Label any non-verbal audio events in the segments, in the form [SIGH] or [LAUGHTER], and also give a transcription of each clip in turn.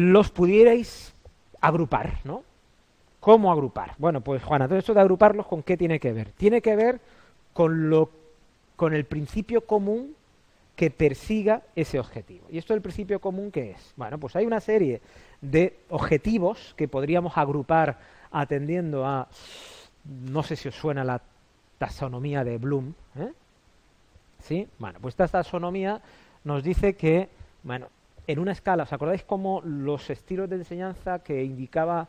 los pudierais agrupar, ¿no? ¿Cómo agrupar? Bueno, pues Juana, todo esto de agruparlos, ¿con qué tiene que ver? Tiene que ver con, lo, con el principio común que persiga ese objetivo. ¿Y esto del principio común qué es? Bueno, pues hay una serie de objetivos que podríamos agrupar atendiendo a, no sé si os suena la taxonomía de Bloom, ¿eh? ¿Sí? Bueno, pues esta taxonomía nos dice que, bueno, en una escala, ¿os acordáis cómo los estilos de enseñanza que indicaba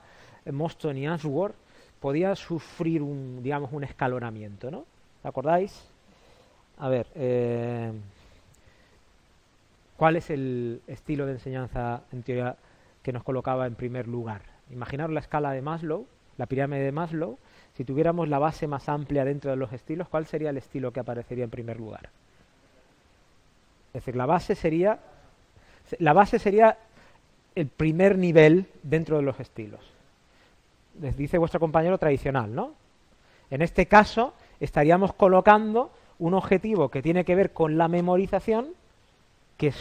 Moston y Ashworth podían sufrir un, digamos, un escalonamiento, ¿no? ¿Os acordáis? A ver, eh, ¿cuál es el estilo de enseñanza, en teoría, que nos colocaba en primer lugar? Imaginaros la escala de Maslow, la pirámide de Maslow, si tuviéramos la base más amplia dentro de los estilos, ¿cuál sería el estilo que aparecería en primer lugar? Es decir, la base sería la base sería el primer nivel dentro de los estilos. Les dice vuestro compañero tradicional, ¿no? En este caso estaríamos colocando un objetivo que tiene que ver con la memorización que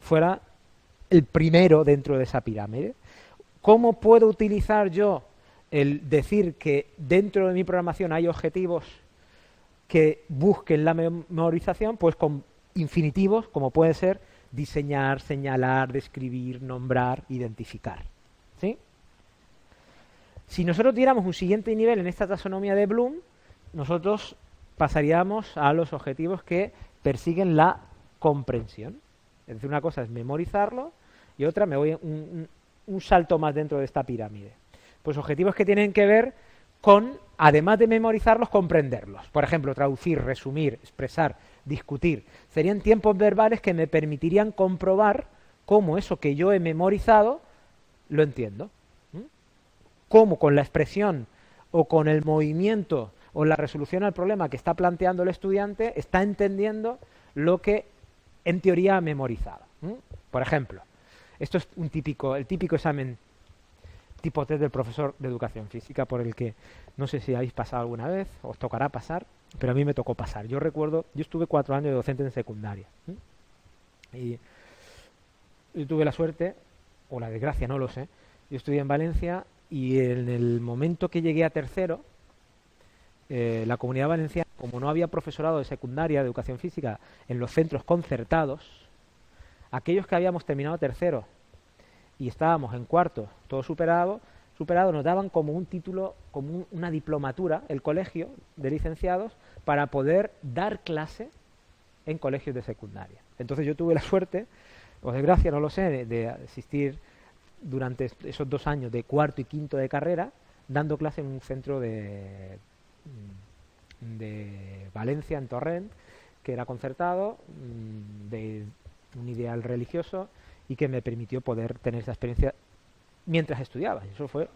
fuera el primero dentro de esa pirámide. ¿Cómo puedo utilizar yo el decir que dentro de mi programación hay objetivos que busquen la memorización? Pues con infinitivos, como puede ser diseñar, señalar, describir, nombrar, identificar. ¿sí? Si nosotros diéramos un siguiente nivel en esta taxonomía de Bloom, nosotros pasaríamos a los objetivos que persiguen la comprensión. Es decir, una cosa es memorizarlo y otra me voy un, un salto más dentro de esta pirámide. Pues objetivos que tienen que ver con, además de memorizarlos, comprenderlos. Por ejemplo, traducir, resumir, expresar, discutir. Serían tiempos verbales que me permitirían comprobar cómo eso que yo he memorizado lo entiendo. Cómo con la expresión o con el movimiento o la resolución al problema que está planteando el estudiante está entendiendo lo que en teoría ha memorizado. Por ejemplo, esto es un típico, el típico examen tipo test del profesor de educación física por el que no sé si habéis pasado alguna vez, os tocará pasar, pero a mí me tocó pasar. Yo recuerdo, yo estuve cuatro años de docente en secundaria. Y yo tuve la suerte, o la desgracia, no lo sé. Yo estudié en Valencia y en el momento que llegué a tercero, eh, la comunidad valenciana, como no había profesorado de secundaria de educación física en los centros concertados, aquellos que habíamos terminado tercero y estábamos en cuarto, todo superado, superado, nos daban como un título, como una diplomatura, el colegio de licenciados, para poder dar clase en colegios de secundaria. Entonces yo tuve la suerte, o desgracia, no lo sé, de, asistir durante esos dos años de cuarto y quinto de carrera, dando clase en un centro de, de Valencia, en Torrent, que era concertado, mm, de un ideal religioso, y que me permitió poder tener esa experiencia mientras estudiaba. Eso fue...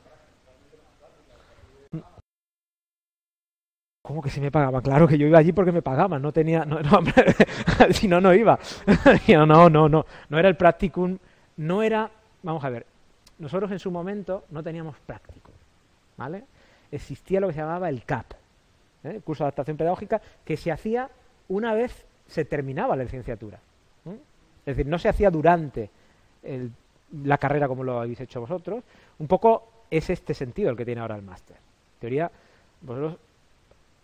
¿Cómo que se me pagaba? Claro que yo iba allí porque me pagaban, no tenía... No, [LAUGHS] si no, no iba. [LAUGHS] no, no, no, no. No era el practicum, no era... Vamos a ver, nosotros en su momento no teníamos práctico, ¿vale? Existía lo que se llamaba el CAP, ¿eh? el curso de adaptación pedagógica, que se hacía una vez se terminaba la licenciatura. Es decir, no se hacía durante la carrera como lo habéis hecho vosotros, un poco es este sentido el que tiene ahora el máster. En teoría, vosotros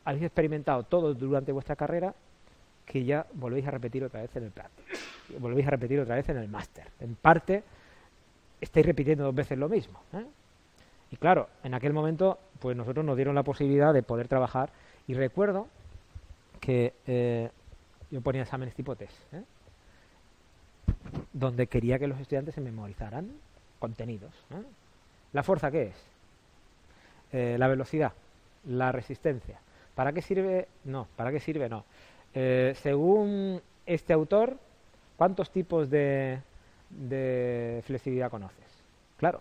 habéis experimentado todo durante vuestra carrera que ya volvéis a repetir otra vez en el plan. Volvéis a repetir otra vez en el máster. En parte, estáis repitiendo dos veces lo mismo. ¿eh? Y claro, en aquel momento, pues nosotros nos dieron la posibilidad de poder trabajar. Y recuerdo que eh, yo ponía exámenes tipo test. ¿eh? Donde quería que los estudiantes se memorizaran contenidos. ¿La fuerza qué es? Eh, la velocidad, la resistencia. ¿Para qué sirve? No, ¿para qué sirve? No. Eh, según este autor, ¿cuántos tipos de, de flexibilidad conoces? Claro,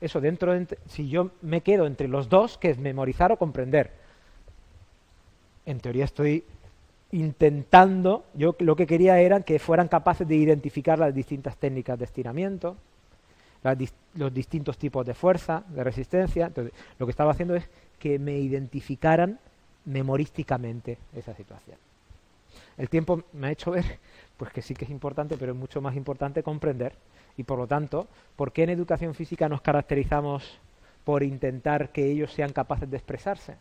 eso dentro de, si yo me quedo entre los dos, que es memorizar o comprender, en teoría estoy intentando, yo lo que quería era que fueran capaces de identificar las distintas técnicas de estiramiento, los distintos tipos de fuerza, de resistencia. Entonces, lo que estaba haciendo es que me identificaran memorísticamente esa situación. El tiempo me ha hecho ver pues que sí que es importante, pero es mucho más importante comprender y por lo tanto, ¿por qué en educación física nos caracterizamos por intentar que ellos sean capaces de expresarse?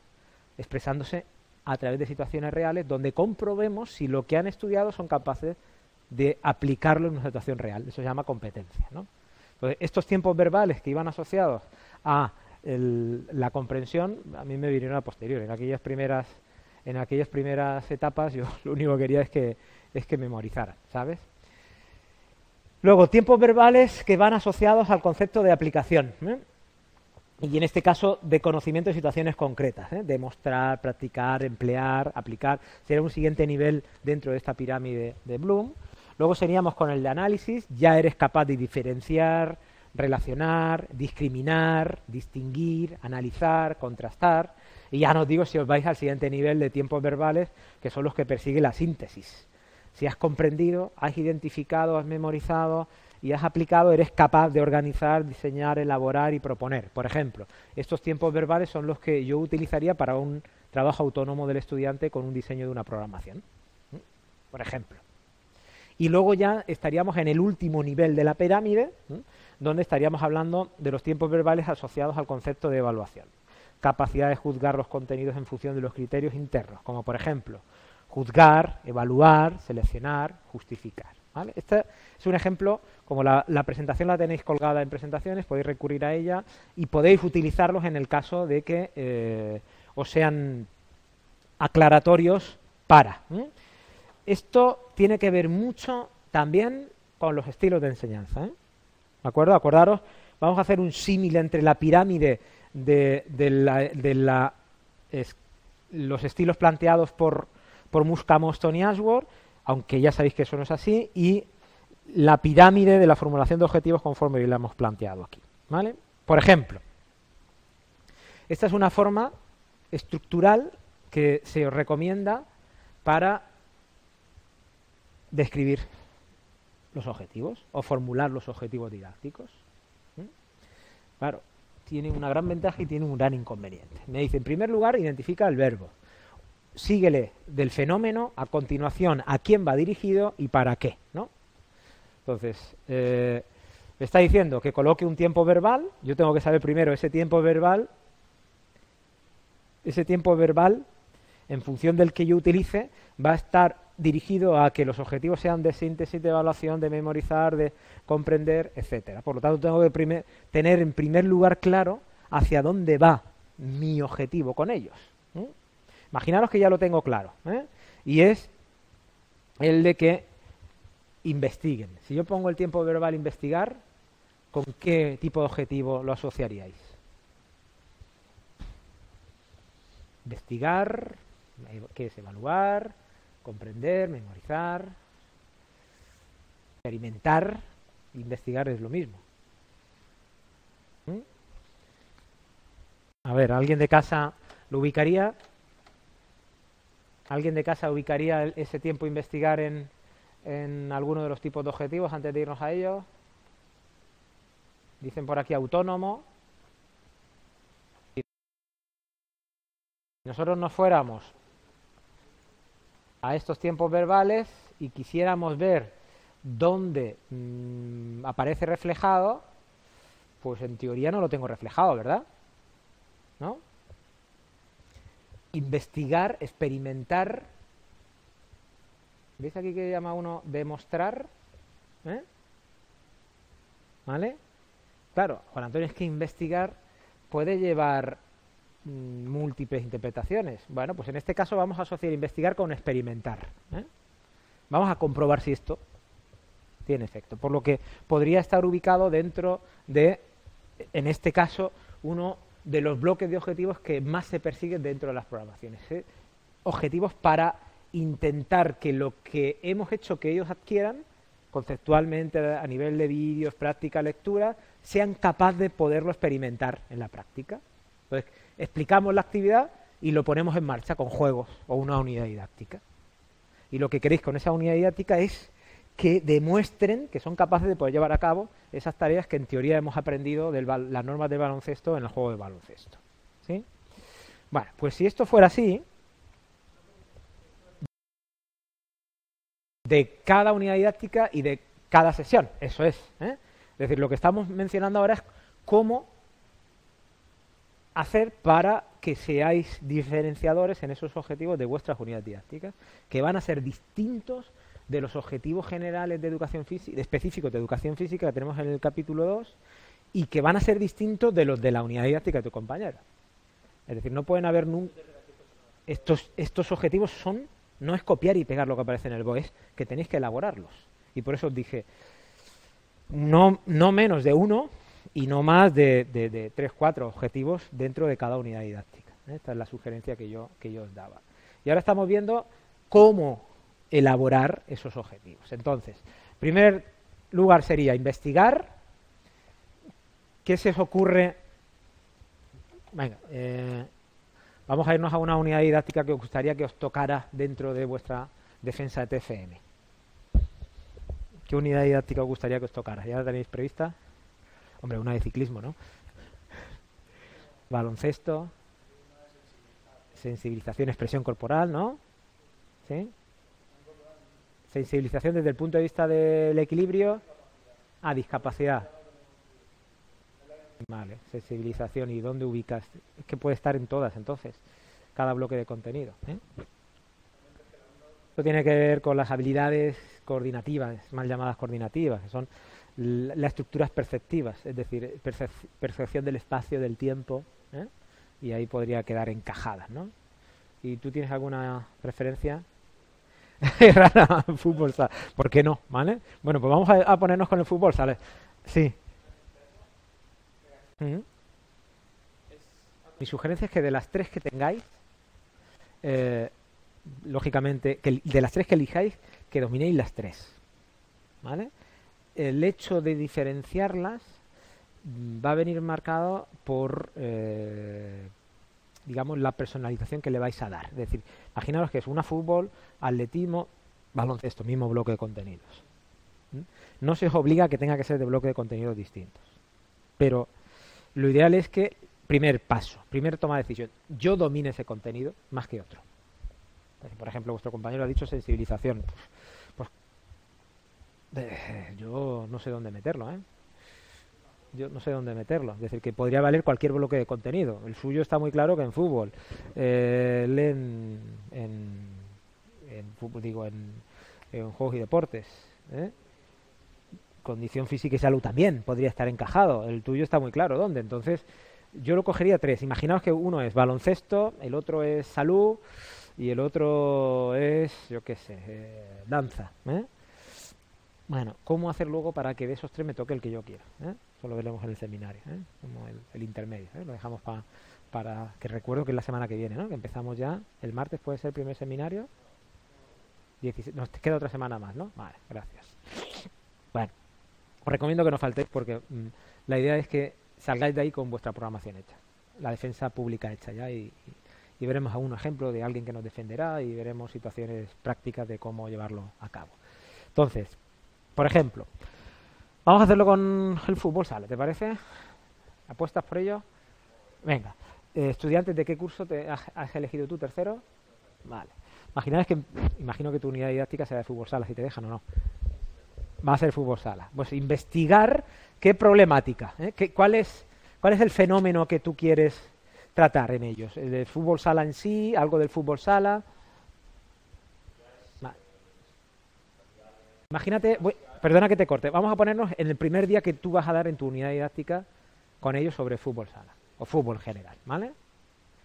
Expresándose a través de situaciones reales donde comprobemos si lo que han estudiado son capaces de aplicarlo en una situación real. Eso se llama competencia. ¿no? Entonces, estos tiempos verbales que iban asociados a la comprensión, a mí me vinieron a posteriori. En aquellas primeras, en aquellas primeras etapas yo [LAUGHS] lo único que quería es que es que memorizara, ¿sabes? Luego, tiempos verbales que van asociados al concepto de aplicación. ¿eh? Y en este caso, de conocimiento de situaciones concretas. ¿eh? Demostrar, practicar, emplear, aplicar. Sería un siguiente nivel dentro de esta pirámide de Bloom. Luego seríamos con el de análisis. Ya eres capaz de diferenciar, relacionar, discriminar, distinguir, analizar, contrastar. Y ya no os digo si os vais al siguiente nivel de tiempos verbales, que son los que persigue la síntesis. Si has comprendido, has identificado, has memorizado y has aplicado, eres capaz de organizar, diseñar, elaborar y proponer. Por ejemplo, estos tiempos verbales son los que yo utilizaría para un trabajo autónomo del estudiante con un diseño de una programación. Por ejemplo. Y luego ya estaríamos en el último nivel de la pirámide, donde estaríamos hablando de los tiempos verbales asociados al concepto de evaluación. Capacidad de juzgar los contenidos en función de los criterios internos, como por ejemplo juzgar, evaluar, seleccionar, justificar. Este es un ejemplo, como la, presentación la tenéis colgada en presentaciones, podéis recurrir a ella y podéis utilizarlos en el caso de que eh, os sean aclaratorios para. Esto tiene que ver mucho también con los estilos de enseñanza. ¿eh? ¿De acuerdo? Acordaros, vamos a hacer un símil entre la pirámide de, los estilos planteados por por Muscamo, Stone y Ashworth, aunque ya sabéis que eso no es así, y la pirámide de la formulación de objetivos conforme la hemos planteado aquí. ¿vale? Por ejemplo, esta es una forma estructural que se os recomienda para describir los objetivos o formular los objetivos didácticos. Claro, tiene una gran ventaja y tiene un gran inconveniente. Me dice, en primer lugar, identifica el verbo síguele del fenómeno, a continuación a quién va dirigido y para qué, ¿no? Entonces, eh, me está diciendo que coloque un tiempo verbal, yo tengo que saber primero ese tiempo verbal, ese tiempo verbal, en función del que yo utilice, va a estar dirigido a que los objetivos sean de síntesis, de evaluación, de memorizar, de comprender, etcétera. Por lo tanto, tengo que tener en primer lugar claro hacia dónde va mi objetivo con ellos. Imaginaros que ya lo tengo claro. ¿eh? Y es el de que investiguen. Si yo pongo el tiempo verbal investigar, ¿con qué tipo de objetivo lo asociaríais? Investigar, ¿qué es evaluar? Comprender, memorizar, experimentar, investigar es lo mismo. ¿Mm? A ver, ¿alguien de casa lo ubicaría? ¿Alguien de casa ubicaría ese tiempo investigar en, en alguno de los tipos de objetivos antes de irnos a ellos? Dicen por aquí autónomo. Si nosotros nos fuéramos a estos tiempos verbales y quisiéramos ver dónde mm, aparece reflejado, pues en teoría no lo tengo reflejado, ¿verdad? ¿No? Investigar, experimentar. ¿Veis aquí que llama uno demostrar? ¿Eh? ¿Vale? Claro, Juan Antonio, es que investigar puede llevar mm, múltiples interpretaciones. Bueno, pues en este caso vamos a asociar investigar con experimentar. ¿eh? Vamos a comprobar si esto tiene efecto. Por lo que podría estar ubicado dentro de, en este caso, uno de los bloques de objetivos que más se persiguen dentro de las programaciones. ¿eh? Objetivos para intentar que lo que hemos hecho que ellos adquieran, conceptualmente a nivel de vídeos, práctica, lectura, sean capaces de poderlo experimentar en la práctica. Entonces, explicamos la actividad y lo ponemos en marcha con juegos o una unidad didáctica. Y lo que queréis con esa unidad didáctica es que demuestren que son capaces de poder llevar a cabo esas tareas que en teoría hemos aprendido de las normas de baloncesto en el juego de baloncesto. ¿sí? Bueno, pues si esto fuera así, de cada unidad didáctica y de cada sesión. Eso es. ¿eh? Es decir, lo que estamos mencionando ahora es cómo hacer para que seáis diferenciadores en esos objetivos de vuestras unidades didácticas, que van a ser distintos de los objetivos generales de educación física, específicos de educación física que tenemos en el capítulo 2, y que van a ser distintos de los de la unidad didáctica de tu compañera. Es decir, no pueden haber nunca... Estos, estos objetivos son, no es copiar y pegar lo que aparece en el BOE, es que tenéis que elaborarlos. Y por eso os dije, no, no menos de uno y no más de, de, tres, cuatro objetivos dentro de cada unidad didáctica. ¿eh? Esta es la sugerencia que yo, que yo os daba. Y ahora estamos viendo cómo elaborar esos objetivos. Entonces, primer lugar sería investigar qué se os ocurre. Venga, eh, vamos a irnos a una unidad didáctica que os gustaría que os tocara dentro de vuestra defensa de TFM. ¿Qué unidad didáctica os gustaría que os tocara? ¿Ya la tenéis prevista? Hombre, una de ciclismo, ¿no? [LAUGHS] Baloncesto, sensibilización, expresión corporal, ¿no? ¿Sí? Sensibilización desde el punto de vista del equilibrio a discapacidad. Vale, sensibilización y dónde ubicas. Es que puede estar en todas entonces, cada bloque de contenido. ¿eh? Esto tiene que ver con las habilidades coordinativas, mal llamadas coordinativas, que son las estructuras perceptivas, es decir, percepción del espacio, del tiempo, ¿eh? y ahí podría quedar encajadas, ¿no? ¿Y tú tienes alguna [LAUGHS] preferencia? fútbol sala. ¿Por qué no? ¿Vale? Bueno, pues vamos a, ponernos con el fútbol sala. Sí. Mi sugerencia es que de las tres que tengáis, eh, lógicamente, que de las tres que elijáis, que dominéis las tres. ¿Vale? el hecho de diferenciarlas mm, va a venir marcado por, eh, digamos, la personalización que le vais a dar. Es decir, imaginaos que es una fútbol, atletismo, baloncesto, mismo bloque de contenidos. No se os obliga a que tenga que ser de bloque de contenidos distintos. Pero lo ideal es que, primer paso, primer toma de decisión, yo domine ese contenido más que otro. Por ejemplo, vuestro compañero ha dicho sensibilización. Eh, yo no sé dónde meterlo, ¿eh? Yo no sé dónde meterlo. Es decir, que podría valer cualquier bloque de contenido. El suyo está muy claro que en fútbol. Eh, en, en, fútbol, digo, en, juegos y deportes. ¿eh? Condición física y salud también podría estar encajado. El tuyo está muy claro dónde. Entonces, yo lo cogería tres. Imaginaos que uno es baloncesto, el otro es salud y el otro es, yo qué sé, eh, danza. ¿eh? Bueno, ¿cómo hacer luego para que de esos tres me toque el que yo quiera? Eso lo veremos en el seminario, ¿eh? como el, intermedio. ¿eh? Lo dejamos para que recuerdo que es la semana que viene, ¿no? que empezamos ya. El martes puede ser el primer seminario. nos queda otra semana más, ¿no? Vale, gracias. Bueno, os recomiendo que no faltéis porque mm, la idea es que salgáis de ahí con vuestra programación hecha, la defensa pública hecha ya y, veremos a un ejemplo de alguien que nos defenderá y veremos situaciones prácticas de cómo llevarlo a cabo. Entonces, por ejemplo, vamos a hacerlo con el fútbol sala, ¿te parece? ¿Apuestas por ello? Venga. Eh, ¿Estudiantes de qué curso te has, elegido tú? ¿Tercero? Vale. que, imagino que tu unidad didáctica será de fútbol sala, si te dejan o no. Va a ser fútbol sala. Pues investigar qué problemática, ¿eh? ¿Qué, cuál, es, cuál es el fenómeno que tú quieres tratar en ellos. ¿El fútbol sala en sí? ¿Algo del fútbol sala? Imagínate, perdona que te corte, vamos a ponernos en el primer día que tú vas a dar en tu unidad didáctica con ellos sobre fútbol sala o fútbol general, ¿vale?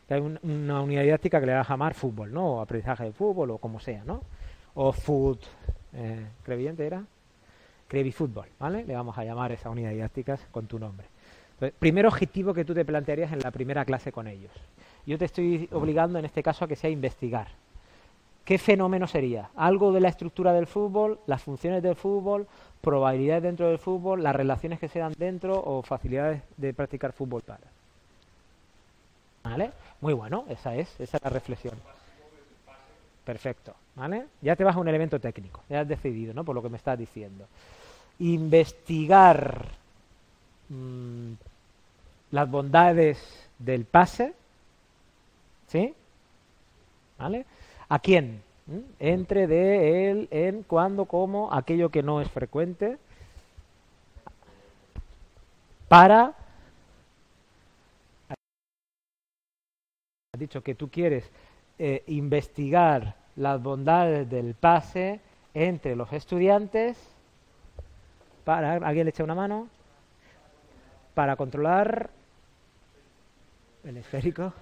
Hay una unidad didáctica que le vas a llamar fútbol, ¿no? O aprendizaje de fútbol o como sea, ¿no? O food, eh, ¿creviente era? Crevifútbol, ¿vale? Le vamos a llamar esa unidad didáctica con tu nombre. Entonces, primer objetivo que tú te plantearías en la primera clase con ellos. Yo te estoy obligando en este caso a que sea investigar. ¿Qué fenómeno sería? ¿Algo de la estructura del fútbol, las funciones del fútbol, probabilidades dentro del fútbol, las relaciones que se dan dentro o facilidades de practicar fútbol para? ¿Vale? Muy bueno, esa es, esa es la reflexión. Perfecto, ¿vale? Ya te vas a un elemento técnico, ya has decidido, ¿no? Por lo que me estás diciendo. Investigar mm, las bondades del pase, ¿sí? ¿Vale? ¿A quién? entre, de, él, en, cuando, como, aquello que no es frecuente, para... Has dicho que tú quieres eh, investigar las bondades del pase entre los estudiantes. Para alguien le echa una mano para controlar el esférico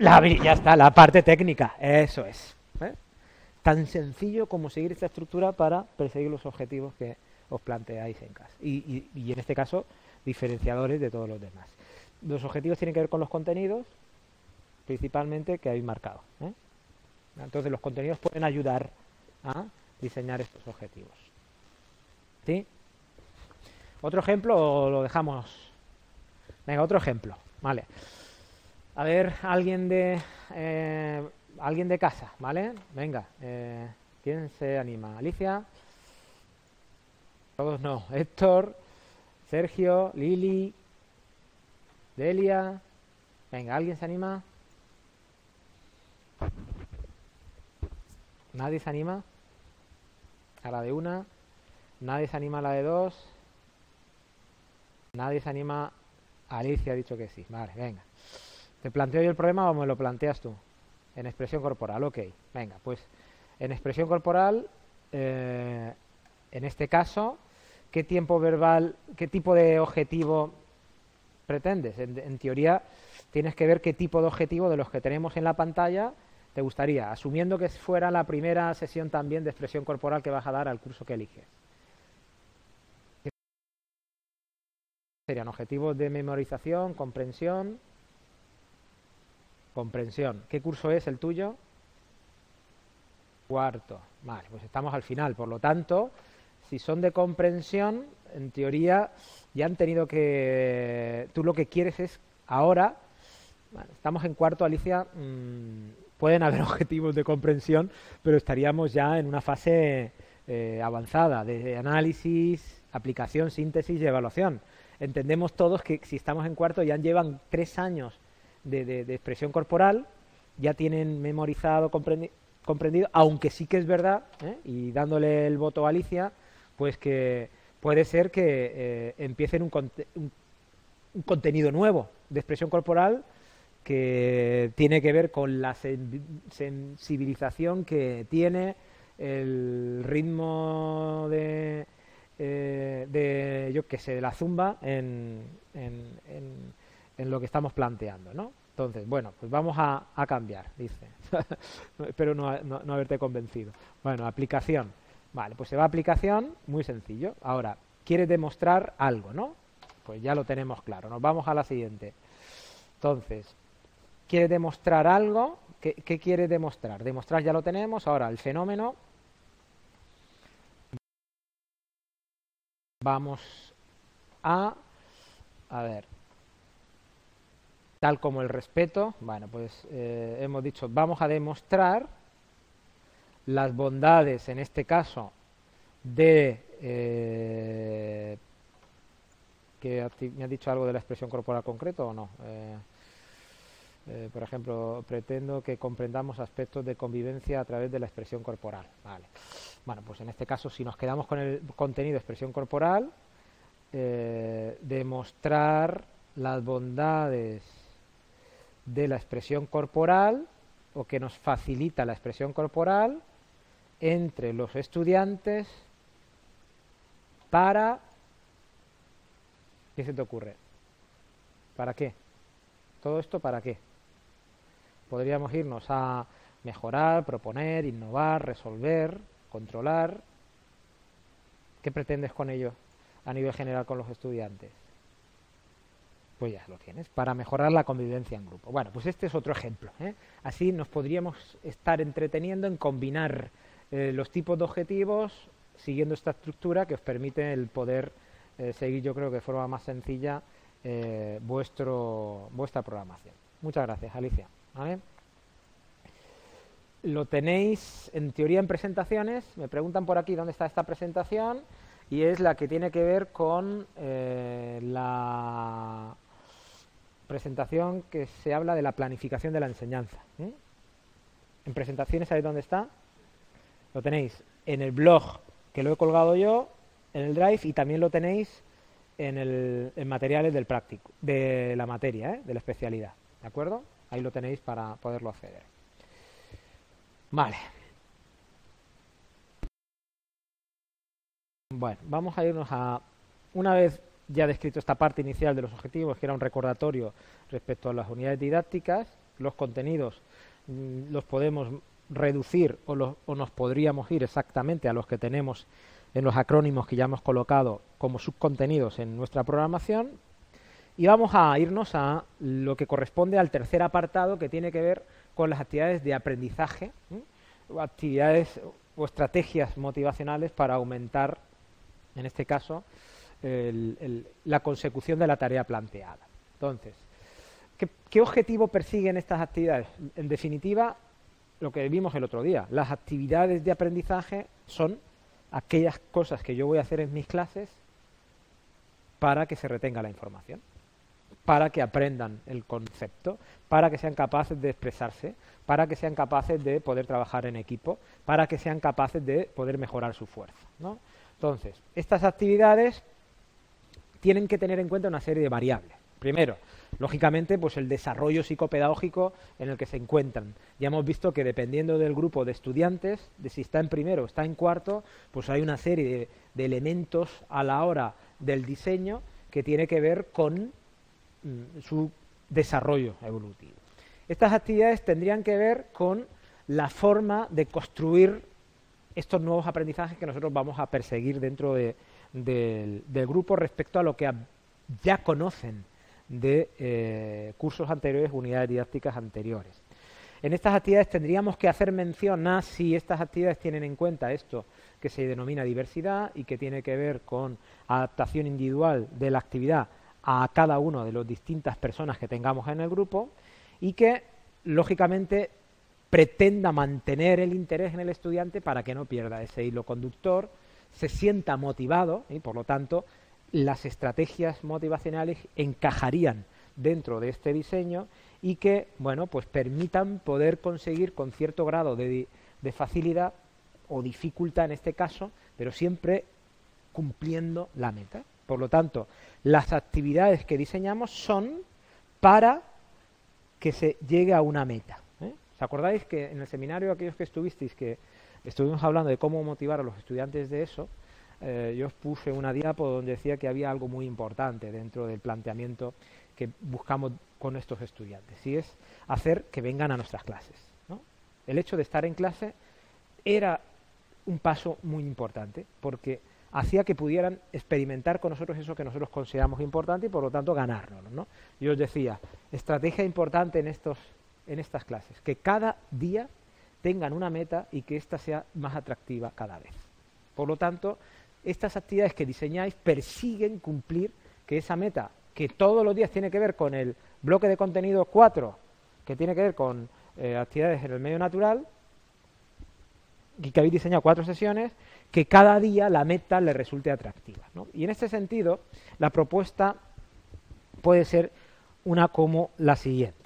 la, ya está, la parte técnica, eso es. ¿eh? Tan sencillo como seguir esta estructura para perseguir los objetivos que os planteáis en casa. Y, y, en este caso, diferenciadores de todos los demás. Los objetivos tienen que ver con los contenidos, principalmente, que habéis marcado. ¿eh? Entonces, los contenidos pueden ayudar a diseñar estos objetivos. ¿Sí? ¿Otro ejemplo o lo dejamos? Venga, otro ejemplo. Vale. A ver, alguien de eh, alguien de casa, ¿vale? Venga, eh, ¿quién se anima? Alicia. Todos no. Héctor, Sergio, Lili, Delia. Venga, ¿alguien se anima? ¿Nadie se anima? A la de una. ¿Nadie se anima a la de dos? Nadie se anima. Alicia ha dicho que sí. Vale, venga. ¿Te planteo yo el problema o me lo planteas tú? En expresión corporal, ok. Venga, pues en expresión corporal, eh, en este caso, ¿qué tiempo verbal, qué tipo de objetivo pretendes? En, teoría, tienes que ver qué tipo de objetivo de los que tenemos en la pantalla te gustaría, asumiendo que fuera la primera sesión también de expresión corporal que vas a dar al curso que eliges. Serían objetivos de memorización, comprensión, Comprensión. ¿Qué curso es el tuyo? Cuarto. Vale, pues estamos al final. Por lo tanto, si son de comprensión, en teoría ya han tenido que... Tú lo que quieres es ahora... estamos en cuarto, Alicia. Mm, pueden haber [LAUGHS] objetivos de comprensión, pero estaríamos ya en una fase eh, avanzada de análisis, aplicación, síntesis y evaluación. Entendemos todos que si estamos en cuarto ya llevan tres años de, expresión corporal, ya tienen memorizado, comprendido, aunque sí que es verdad, ¿eh? y dándole el voto a Alicia, pues que puede ser que eh, empiecen un, un, contenido nuevo de expresión corporal que tiene que ver con la sensibilización que tiene el ritmo de, eh, de yo que sé, de la zumba en, en lo que estamos planteando, ¿no? Entonces, bueno, pues vamos a, cambiar, dice. [LAUGHS] Espero no, haberte convencido. Bueno, aplicación. Vale, pues se va a aplicación, muy sencillo. Ahora, quiere demostrar algo, ¿no? Pues ya lo tenemos claro. Nos vamos a la siguiente. Entonces, quiere demostrar algo. ¿Qué, qué quiere demostrar? Demostrar ya lo tenemos. Ahora, el fenómeno. Vamos a... A ver, tal como el respeto, bueno, pues eh, hemos dicho, vamos a demostrar las bondades, en este caso, de... Eh, que ¿Me ha dicho algo de la expresión corporal concreto o no? Eh, por ejemplo, pretendo que comprendamos aspectos de convivencia a través de la expresión corporal. Vale. Bueno, pues en este caso, si nos quedamos con el contenido de expresión corporal, demostrar las bondades de la expresión corporal o que nos facilita la expresión corporal entre los estudiantes para... ¿Qué se te ocurre? ¿Para qué? ¿Todo esto para qué? Podríamos irnos a mejorar, proponer, innovar, resolver, controlar. ¿Qué pretendes con ello a nivel general con los estudiantes? Pues ya lo tienes, para mejorar la convivencia en grupo. Bueno, pues este es otro ejemplo. ¿eh? Así nos podríamos estar entreteniendo en combinar eh, los tipos de objetivos siguiendo esta estructura que os permite el poder eh, seguir, yo creo que de forma más sencilla, vuestro, vuestra programación. Muchas gracias, Alicia. Lo tenéis en teoría en presentaciones. Me preguntan por aquí dónde está esta presentación y es la que tiene que ver con la presentación que se habla de la planificación de la enseñanza. En presentaciones, ¿sabéis dónde está? Lo tenéis en el blog que lo he colgado yo, en el Drive, y también lo tenéis en, el, materiales del práctico, de la materia, ¿eh? de la especialidad. ¿De acuerdo? Ahí lo tenéis para poderlo acceder. Vale. Bueno, vamos a irnos a, una vez ya descrito esta parte inicial de los objetivos, que era un recordatorio respecto a las unidades didácticas, los contenidos mm, los podemos reducir o, nos podríamos ir exactamente a los que tenemos en los acrónimos que ya hemos colocado como subcontenidos en nuestra programación. Y vamos a irnos a lo que corresponde al tercer apartado que tiene que ver con las actividades de aprendizaje, actividades o estrategias motivacionales para aumentar, en este caso, la consecución de la tarea planteada. Entonces, ¿qué, objetivo persiguen estas actividades? En definitiva, lo que vimos el otro día, las actividades de aprendizaje son aquellas cosas que yo voy a hacer en mis clases para que se retenga la información, para que aprendan el concepto, para que sean capaces de expresarse, para que sean capaces de poder trabajar en equipo, para que sean capaces de poder mejorar su fuerza. Entonces, estas actividades tienen que tener en cuenta una serie de variables. Primero, lógicamente, pues el desarrollo psicopedagógico en el que se encuentran. Ya hemos visto que dependiendo del grupo de estudiantes, de si está en primero o está en cuarto, pues hay una serie de, elementos a la hora del diseño que tiene que ver con mm, su desarrollo evolutivo. Estas actividades tendrían que ver con la forma de construir estos nuevos aprendizajes que nosotros vamos a perseguir dentro de, del, grupo respecto a lo que ya conocen de eh, cursos anteriores, unidades didácticas anteriores. En estas actividades tendríamos que hacer mención a si estas actividades tienen en cuenta esto que se denomina diversidad y que tiene que ver con adaptación individual de la actividad a cada una de las distintas personas que tengamos en el grupo y que, lógicamente, pretenda mantener el interés en el estudiante para que no pierda ese hilo conductor se sienta motivado y por lo tanto las estrategias motivacionales encajarían dentro de este diseño y que bueno pues permitan poder conseguir con cierto grado de, de facilidad o dificultad en este caso pero siempre cumpliendo la meta por lo tanto las actividades que diseñamos son para que se llegue a una meta ¿eh? ¿os acordáis que en el seminario aquellos que estuvisteis que estuvimos hablando de cómo motivar a los estudiantes de eso, eh, yo os puse una diapo donde decía que había algo muy importante dentro del planteamiento que buscamos con estos estudiantes, y es hacer que vengan a nuestras clases. El hecho de estar en clase era un paso muy importante, porque hacía que pudieran experimentar con nosotros eso que nosotros consideramos importante y por lo tanto ganárnoslo. ¿no? Yo os decía, estrategia importante en, estos, en estas clases, que cada día tengan una meta y que ésta sea más atractiva cada vez. Por lo tanto, estas actividades que diseñáis persiguen cumplir que esa meta, que todos los días tiene que ver con el bloque de contenido 4, que tiene que ver con eh, actividades en el medio natural, y que habéis diseñado cuatro sesiones, que cada día la meta le resulte atractiva. Y en este sentido, la propuesta puede ser una como la siguiente.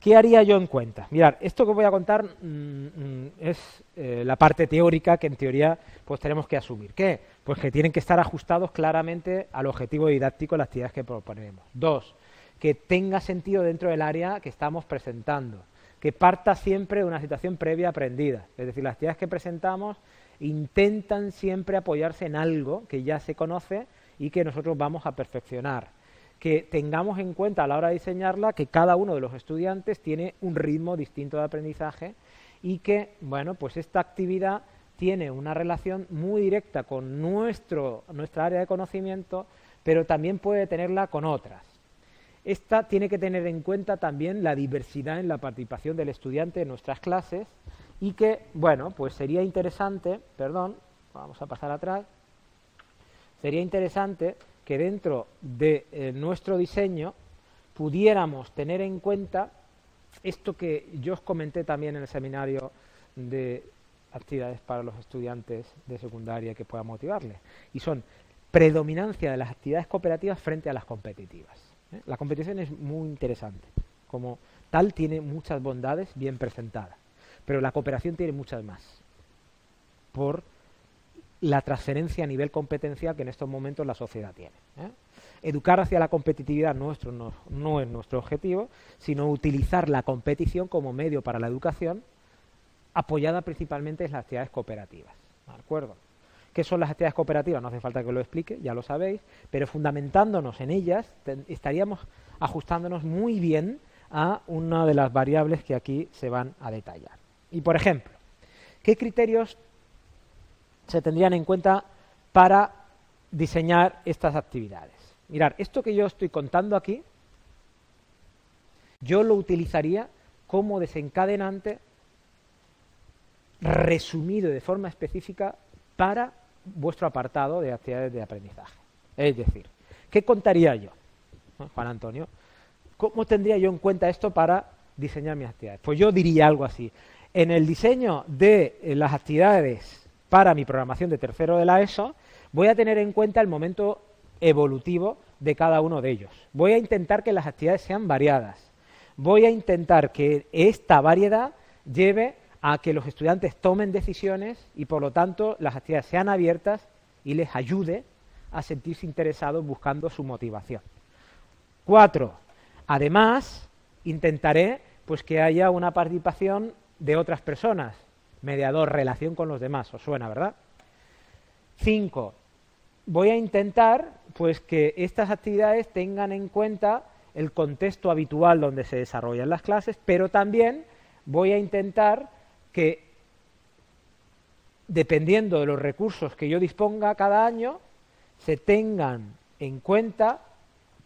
¿Qué haría yo en cuenta? Mirad, esto que voy a contar mm, mm, es eh, la parte teórica que en teoría pues tenemos que asumir. ¿Qué? Pues que tienen que estar ajustados claramente al objetivo didáctico de las actividades que proponemos. Dos, que tenga sentido dentro del área que estamos presentando, que parta siempre de una situación previa aprendida. Es decir, las actividades que presentamos intentan siempre apoyarse en algo que ya se conoce y que nosotros vamos a perfeccionar que tengamos en cuenta a la hora de diseñarla que cada uno de los estudiantes tiene un ritmo distinto de aprendizaje y que, bueno, pues esta actividad tiene una relación muy directa con nuestro, nuestra área de conocimiento, pero también puede tenerla con otras. Esta tiene que tener en cuenta también la diversidad en la participación del estudiante en nuestras clases y que, bueno, pues sería interesante, perdón, vamos a pasar atrás, sería interesante que dentro de eh, nuestro diseño pudiéramos tener en cuenta esto que yo os comenté también en el seminario de actividades para los estudiantes de secundaria que puedan motivarles. Y son predominancia de las actividades cooperativas frente a las competitivas. ¿eh? La competición es muy interesante. Como tal tiene muchas bondades bien presentadas. pero la cooperación tiene muchas más, por la transferencia a nivel competencial que en estos momentos la sociedad tiene. ¿eh? Educar hacia la competitividad nuestro, no, no, es nuestro objetivo, sino utilizar la competición como medio para la educación, apoyada principalmente en las actividades cooperativas. ¿De acuerdo? ¿Qué son las actividades cooperativas? No hace falta que lo explique, ya lo sabéis, pero fundamentándonos en ellas estaríamos ajustándonos muy bien a una de las variables que aquí se van a detallar. Y por ejemplo, ¿qué criterios se tendrían en cuenta para diseñar estas actividades? Mirar, esto que yo estoy contando aquí, yo lo utilizaría como desencadenante resumido de forma específica para vuestro apartado de actividades de aprendizaje. Es decir, ¿qué contaría yo, Juan Antonio? ¿Cómo tendría yo en cuenta esto para diseñar mis actividades? Pues yo diría algo así. En el diseño de eh, las actividades para mi programación de tercero de la ESO, voy a tener en cuenta el momento evolutivo de cada uno de ellos. Voy a intentar que las actividades sean variadas. Voy a intentar que esta variedad lleve a que los estudiantes tomen decisiones y por lo tanto las actividades sean abiertas y les ayude a sentirse interesados buscando su motivación. Cuatro, además intentaré pues que haya una participación de otras personas, mediador, relación con los demás, os suena, ¿verdad? Cinco, voy a intentar pues que estas actividades tengan en cuenta el contexto habitual donde se desarrollan las clases, pero también voy a intentar que dependiendo de los recursos que yo disponga cada año, se tengan en cuenta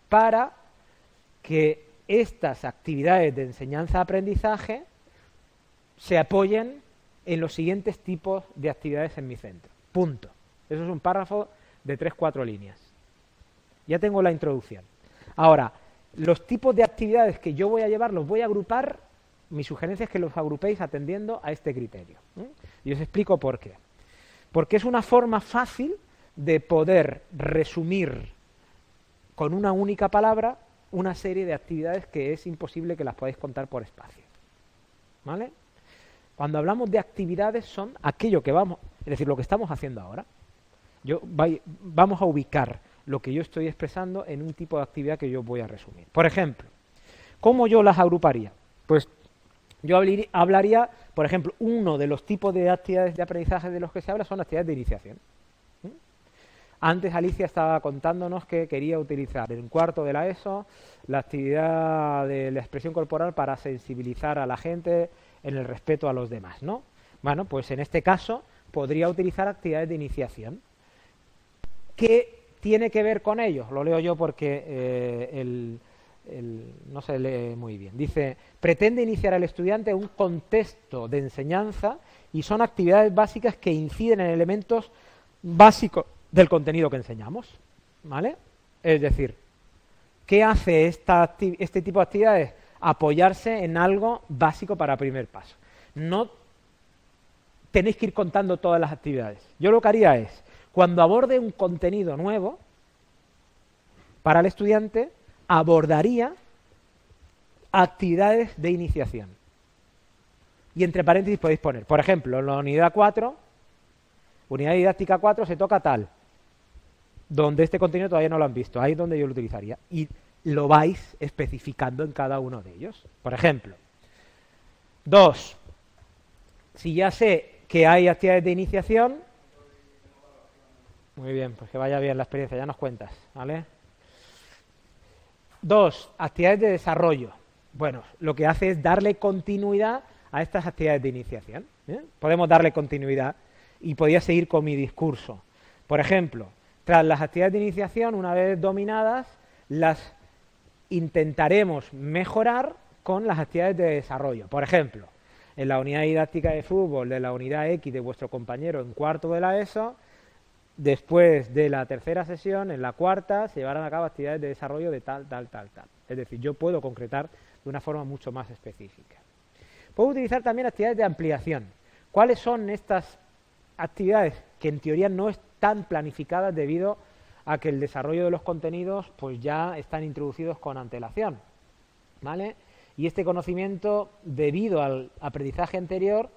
para que estas actividades de enseñanza-aprendizaje se apoyen en los siguientes tipos de actividades en mi centro. Punto. Eso es un párrafo de tres, cuatro líneas. Ya tengo la introducción. Ahora, los tipos de actividades que yo voy a llevar los voy a agrupar mi sugerencia es que los agrupéis atendiendo a este criterio. Y os explico por qué. Porque es una forma fácil de poder resumir con una única palabra una serie de actividades que es imposible que las podáis contar por espacio. ¿Vale? Cuando hablamos de actividades son aquello que vamos, es decir, lo que estamos haciendo ahora. Yo, vamos a ubicar lo que yo estoy expresando en un tipo de actividad que yo voy a resumir. Por ejemplo, ¿cómo yo las agruparía? Pues yo hablaría, por ejemplo, uno de los tipos de actividades de aprendizaje de los que se habla son actividades de iniciación. Antes Alicia estaba contándonos que quería utilizar en cuarto de la ESO la actividad de la expresión corporal para sensibilizar a la gente en el respeto a los demás, ¿no? Bueno, pues en este caso podría utilizar actividades de iniciación. ¿Qué tiene que ver con ello? Lo leo yo porque eh, el, no se lee muy bien. Dice, pretende iniciar al estudiante un contexto de enseñanza y son actividades básicas que inciden en elementos básicos del contenido que enseñamos. ¿Vale? Es decir, ¿qué hace esta este tipo de actividades? Apoyarse en algo básico para primer paso. No tenéis que ir contando todas las actividades. Yo lo que haría es, cuando aborde un contenido nuevo para el estudiante, abordaría actividades de iniciación. Y entre paréntesis podéis poner, por ejemplo, en la unidad 4, unidad didáctica 4 se toca tal, donde este contenido todavía no lo han visto, ahí es donde yo lo utilizaría. Lo vais especificando en cada uno de ellos. Por ejemplo, dos, si ya sé que hay actividades de iniciación, muy bien, pues que vaya bien la experiencia, ya nos cuentas, ¿vale? Dos, actividades de desarrollo. Bueno, lo que hace es darle continuidad a estas actividades de iniciación. ¿eh? Podemos darle continuidad y podría seguir con mi discurso. Por ejemplo, tras las actividades de iniciación, una vez dominadas, las intentaremos mejorar con las actividades de desarrollo. Por ejemplo, en la unidad didáctica de fútbol de la unidad X de vuestro compañero en cuarto de la ESO, Después de la tercera sesión, en la cuarta, se llevarán a cabo actividades de desarrollo de tal, tal, tal, tal. Es decir, yo puedo concretar de una forma mucho más específica. Puedo utilizar también actividades de ampliación. ¿Cuáles son estas actividades que en teoría no están planificadas debido a que el desarrollo de los contenidos pues ya están introducidos con antelación? ¿Vale? y este conocimiento, debido al aprendizaje anterior,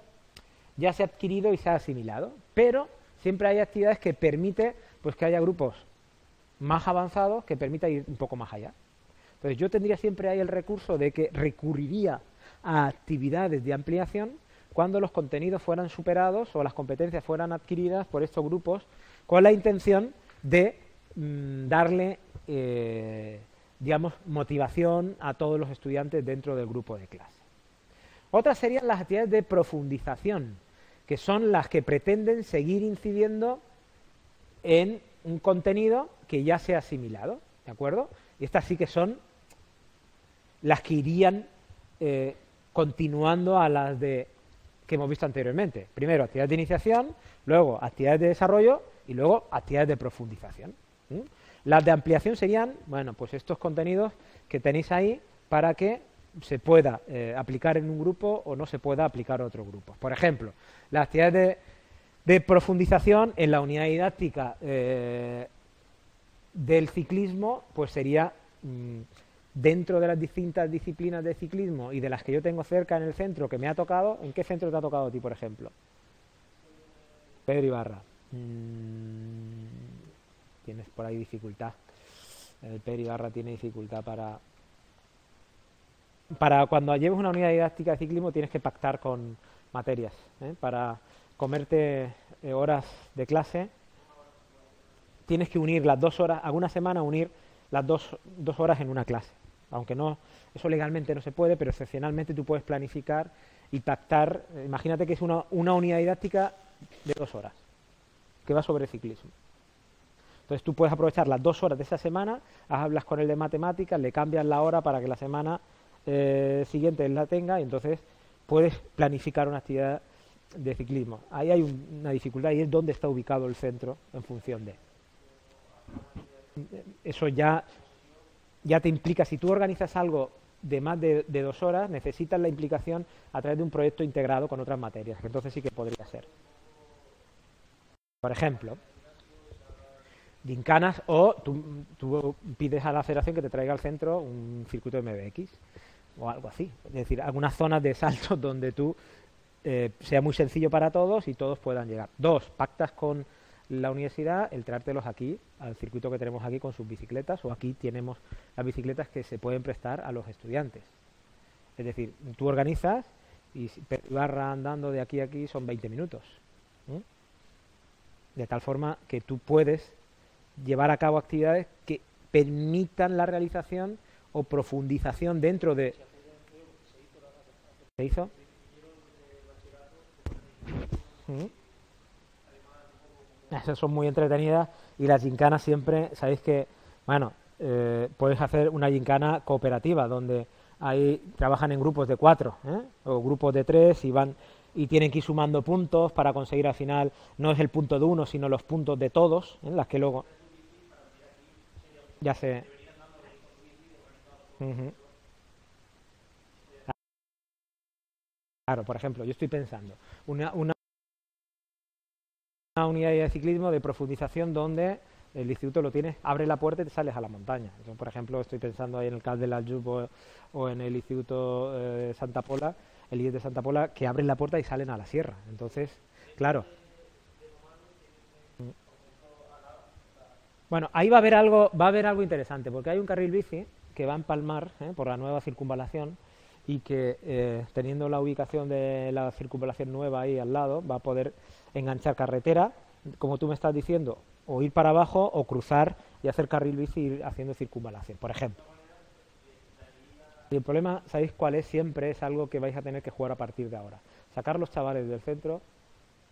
ya se ha adquirido y se ha asimilado. Pero siempre hay actividades que permiten pues, que haya grupos más avanzados que permita ir un poco más allá. Entonces yo tendría siempre ahí el recurso de que recurriría a actividades de ampliación cuando los contenidos fueran superados o las competencias fueran adquiridas por estos grupos con la intención de mm, darle, eh, digamos, motivación a todos los estudiantes dentro del grupo de clase. Otras serían las actividades de profundización, que son las que pretenden seguir incidiendo en un contenido que ya se ha asimilado, ¿de acuerdo? Y estas sí que son las que irían eh, continuando a las de que hemos visto anteriormente. Primero actividades de iniciación, luego actividades de desarrollo y luego actividades de profundización. Las de ampliación serían, bueno, pues estos contenidos que tenéis ahí para que se pueda eh, aplicar en un grupo o no se pueda aplicar a otro grupo. Por ejemplo, las actividades de, profundización en la unidad didáctica eh, del ciclismo, pues sería mm, dentro de las distintas disciplinas de ciclismo y de las que yo tengo cerca en el centro que me ha tocado, ¿en qué centro te ha tocado a ti, por ejemplo? Pedro Ibarra. Mm, tienes por ahí dificultad. El Pedro Ibarra tiene dificultad para... Para cuando lleves una unidad didáctica de ciclismo tienes que pactar con materias. ¿eh? Para comerte eh, horas de clase tienes que unir las dos horas, alguna semana unir las dos, dos horas en una clase aunque no, eso legalmente no se puede, pero excepcionalmente tú puedes planificar y pactar, imagínate que es una, una unidad didáctica de dos horas, que va sobre ciclismo. Entonces tú puedes aprovechar las dos horas de esa semana, hablas con él de matemáticas, le cambias la hora para que la semana eh, siguiente él la tenga y entonces puedes planificar una actividad de ciclismo. Ahí hay una dificultad y es dónde está ubicado el centro en función de. Eso ya ya te implica, si tú organizas algo de más de, dos horas, necesitas la implicación a través de un proyecto integrado con otras materias, que entonces sí que podría ser. Por ejemplo, gincanas o tú, pides a la federación que te traiga al centro un circuito MBX o algo así. Es decir, algunas zonas de salto [LAUGHS] donde tú eh, sea muy sencillo para todos y todos puedan llegar. Dos, pactas con la universidad el traértelos aquí, al circuito que tenemos aquí con sus bicicletas, o aquí tenemos las bicicletas que se pueden prestar a los estudiantes. Es decir, tú organizas y barra andando de aquí a aquí son 20 minutos. De tal forma que tú puedes llevar a cabo actividades que permitan la realización o profundización dentro de... ¿Se hizo? Esas son muy entretenidas y las gincanas siempre, sabéis que, bueno, eh, puedes hacer una gincana cooperativa donde ahí trabajan en grupos de cuatro ¿eh? o grupos de tres y van y tienen que ir sumando puntos para conseguir al final no es el punto de uno sino los puntos de todos en ¿eh? las que luego ya sé claro por ejemplo yo estoy pensando una, una una unidad de ciclismo de profundización donde el instituto lo tienes, abre la puerta y te sales a la montaña. por ejemplo, estoy pensando ahí en el CAL de la o, o en el Instituto eh, Santa Pola, el IES de Santa Pola, que abren la puerta y salen a la sierra. Entonces, claro. Bueno, ahí va a haber algo, va a haber algo interesante, porque hay un carril bici que va a empalmar ¿eh? por la nueva circunvalación y que eh, teniendo la ubicación de la circunvalación nueva ahí al lado va a poder enganchar carretera, como tú me estás diciendo, o ir para abajo o cruzar y hacer carril bici y ir haciendo circunvalación, por ejemplo. Y el problema, ¿sabéis cuál es? Siempre es algo que vais a tener que jugar a partir de ahora. Sacar los chavales del centro,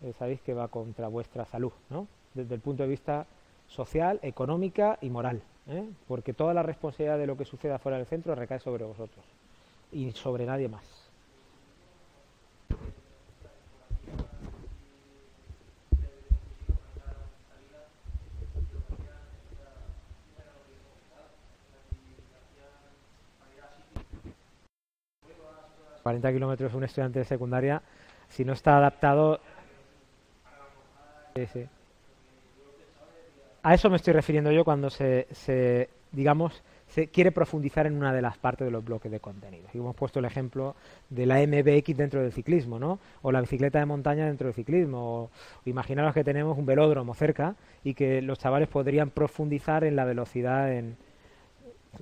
eh, sabéis que va contra vuestra salud, ¿no? Desde el punto de vista social, económica y moral, ¿eh? porque toda la responsabilidad de lo que suceda fuera del centro recae sobre vosotros y sobre nadie más. ...40 kilómetros un estudiante de secundaria... ...si no está adaptado... A eso me estoy refiriendo yo cuando se, digamos, se quiere profundizar en una de las partes de los bloques de contenido. Y hemos puesto el ejemplo de la MBX dentro del ciclismo, ¿no? O la bicicleta de montaña dentro del ciclismo. O, imaginaros que tenemos un velódromo cerca y que los chavales podrían profundizar en la velocidad en,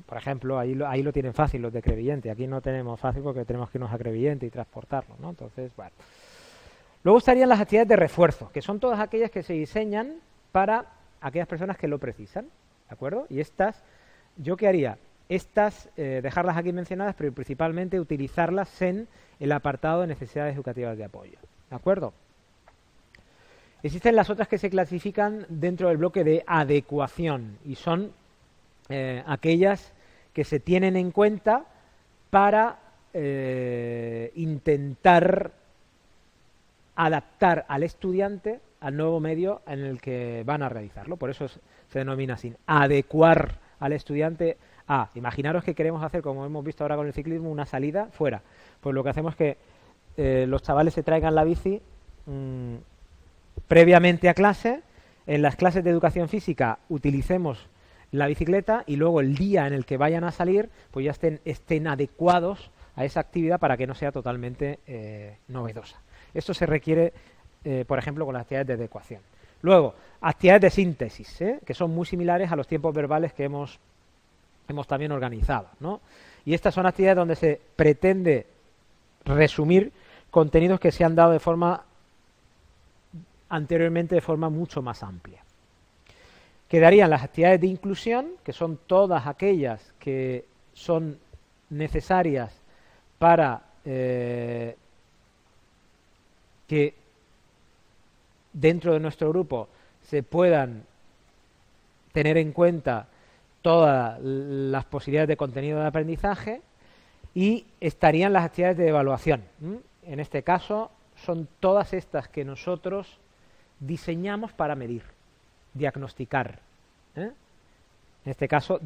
por ejemplo, ahí lo, ahí lo tienen fácil los de Crevillente. Aquí no tenemos fácil porque tenemos que irnos a Crevillente y transportarlo, ¿no? Entonces, bueno. Luego estarían las actividades de refuerzo, que son todas aquellas que se diseñan para aquellas personas que lo precisan, ¿de acuerdo? Y estas ¿Yo qué haría? Estas, eh, dejarlas aquí mencionadas, pero principalmente utilizarlas en el apartado de necesidades educativas de apoyo. ¿De acuerdo? Existen las otras que se clasifican dentro del bloque de adecuación y son eh, aquellas que se tienen en cuenta para eh, intentar adaptar al estudiante al nuevo medio en el que van a realizarlo. Por eso se denomina así, adecuar al estudiante a, imaginaros que queremos hacer, como hemos visto ahora con el ciclismo, una salida fuera. Pues lo que hacemos es que eh, los chavales se traigan la bici mm, previamente a clase, en las clases de educación física utilicemos la bicicleta y luego el día en el que vayan a salir, pues ya estén, estén adecuados a esa actividad para que no sea totalmente eh, novedosa. Esto se requiere, eh, por ejemplo, con las actividades de adecuación. Luego, actividades de síntesis, ¿eh? que son muy similares a los tiempos verbales que hemos, hemos también organizado. ¿no? Y estas son actividades donde se pretende resumir contenidos que se han dado de forma anteriormente de forma mucho más amplia. Quedarían las actividades de inclusión, que son todas aquellas que son necesarias para eh, que dentro de nuestro grupo se puedan tener en cuenta todas las posibilidades de contenido de aprendizaje y estarían las actividades de evaluación. En este caso son todas estas que nosotros diseñamos para medir, diagnosticar. ¿eh? En este caso,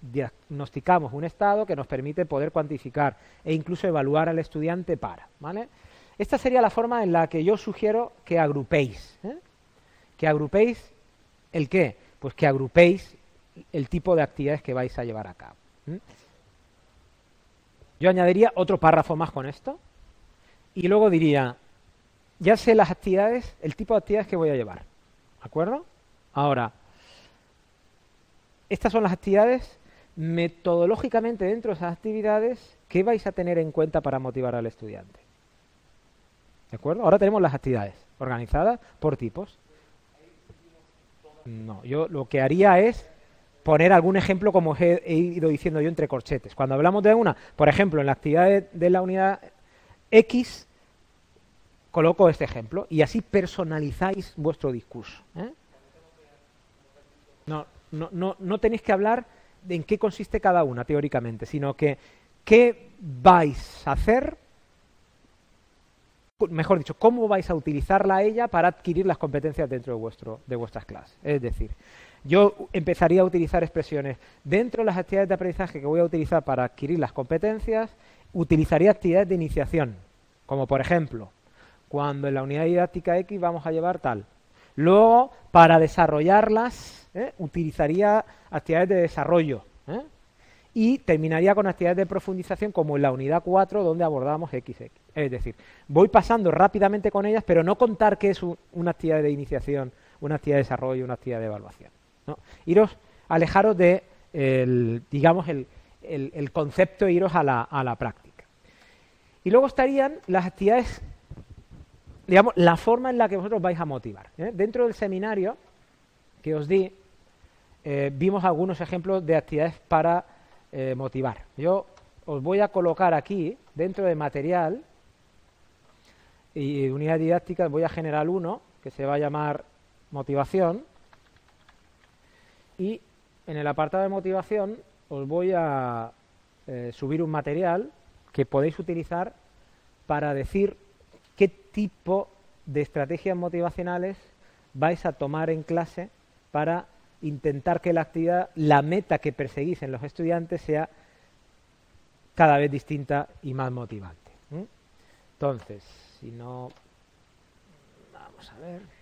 diagnosticamos un estado que nos permite poder cuantificar e incluso evaluar al estudiante para. Esta sería la forma en la que yo sugiero que agrupéis. ¿eh? Que agrupéis el qué? Pues que agrupéis el tipo de actividades que vais a llevar a cabo. Yo añadiría otro párrafo más con esto y luego diría, ya sé las actividades, el tipo de actividades que voy a llevar. ¿De acuerdo? Ahora, estas son las actividades metodológicamente dentro de esas actividades que vais a tener en cuenta para motivar al estudiante. ¿De acuerdo? Ahora tenemos las actividades organizadas por tipos. No, yo lo que haría es poner algún ejemplo como he, ido diciendo yo entre corchetes. Cuando hablamos de una, por ejemplo, en la actividad de, la unidad X, coloco este ejemplo y así personalizáis vuestro discurso. ¿eh? No, no, no, no tenéis que hablar de en qué consiste cada una teóricamente, sino que qué vais a hacer mejor dicho, cómo vais a utilizarla a ella para adquirir las competencias dentro de, vuestro, de vuestras clases. Es decir, yo empezaría a utilizar expresiones dentro de las actividades de aprendizaje que voy a utilizar para adquirir las competencias, utilizaría actividades de iniciación, como por ejemplo, cuando en la unidad didáctica X vamos a llevar tal. Luego, para desarrollarlas, ¿eh? utilizaría actividades de desarrollo. ¿eh? Y terminaría con actividades de profundización como en la unidad 4 donde abordamos XX. Es decir, voy pasando rápidamente con ellas, pero no contar que es una actividad de iniciación, una actividad de desarrollo, una actividad de evaluación. ¿no? Iros, alejaros de, digamos, el, concepto e iros a la, práctica. Y luego estarían las actividades, digamos, la forma en la que vosotros vais a motivar. ¿eh? Dentro del seminario que os di, eh, vimos algunos ejemplos de actividades para eh, motivar. Yo os voy a colocar aquí, dentro de material y unidad didáctica, voy a generar uno que se va a llamar motivación y en el apartado de motivación os voy a eh, subir un material que podéis utilizar para decir qué tipo de estrategias motivacionales vais a tomar en clase para intentar que la actividad, la meta que perseguís en los estudiantes sea cada vez distinta y más motivante. Entonces, si no... Vamos a ver.